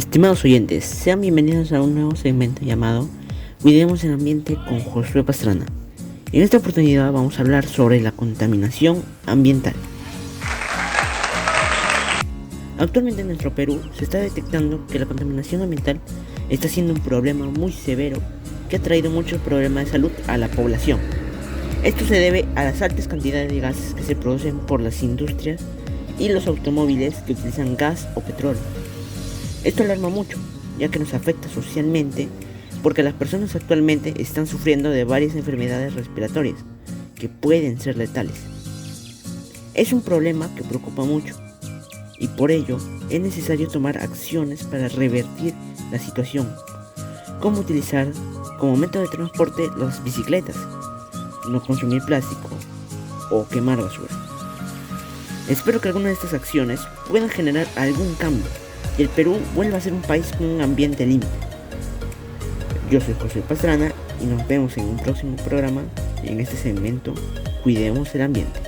Estimados oyentes, sean bienvenidos a un nuevo segmento llamado Cuidemos el ambiente con Josué Pastrana. En esta oportunidad vamos a hablar sobre la contaminación ambiental. Actualmente en nuestro Perú se está detectando que la contaminación ambiental está siendo un problema muy severo que ha traído muchos problemas de salud a la población. Esto se debe a las altas cantidades de gases que se producen por las industrias y los automóviles que utilizan gas o petróleo. Esto alarma mucho, ya que nos afecta socialmente porque las personas actualmente están sufriendo de varias enfermedades respiratorias que pueden ser letales. Es un problema que preocupa mucho y por ello es necesario tomar acciones para revertir la situación, como utilizar como método de transporte las bicicletas, no consumir plástico o quemar basura. Espero que algunas de estas acciones puedan generar algún cambio y el Perú vuelva a ser un país con un ambiente limpio. Yo soy José Pastrana y nos vemos en un próximo programa en este segmento Cuidemos el ambiente.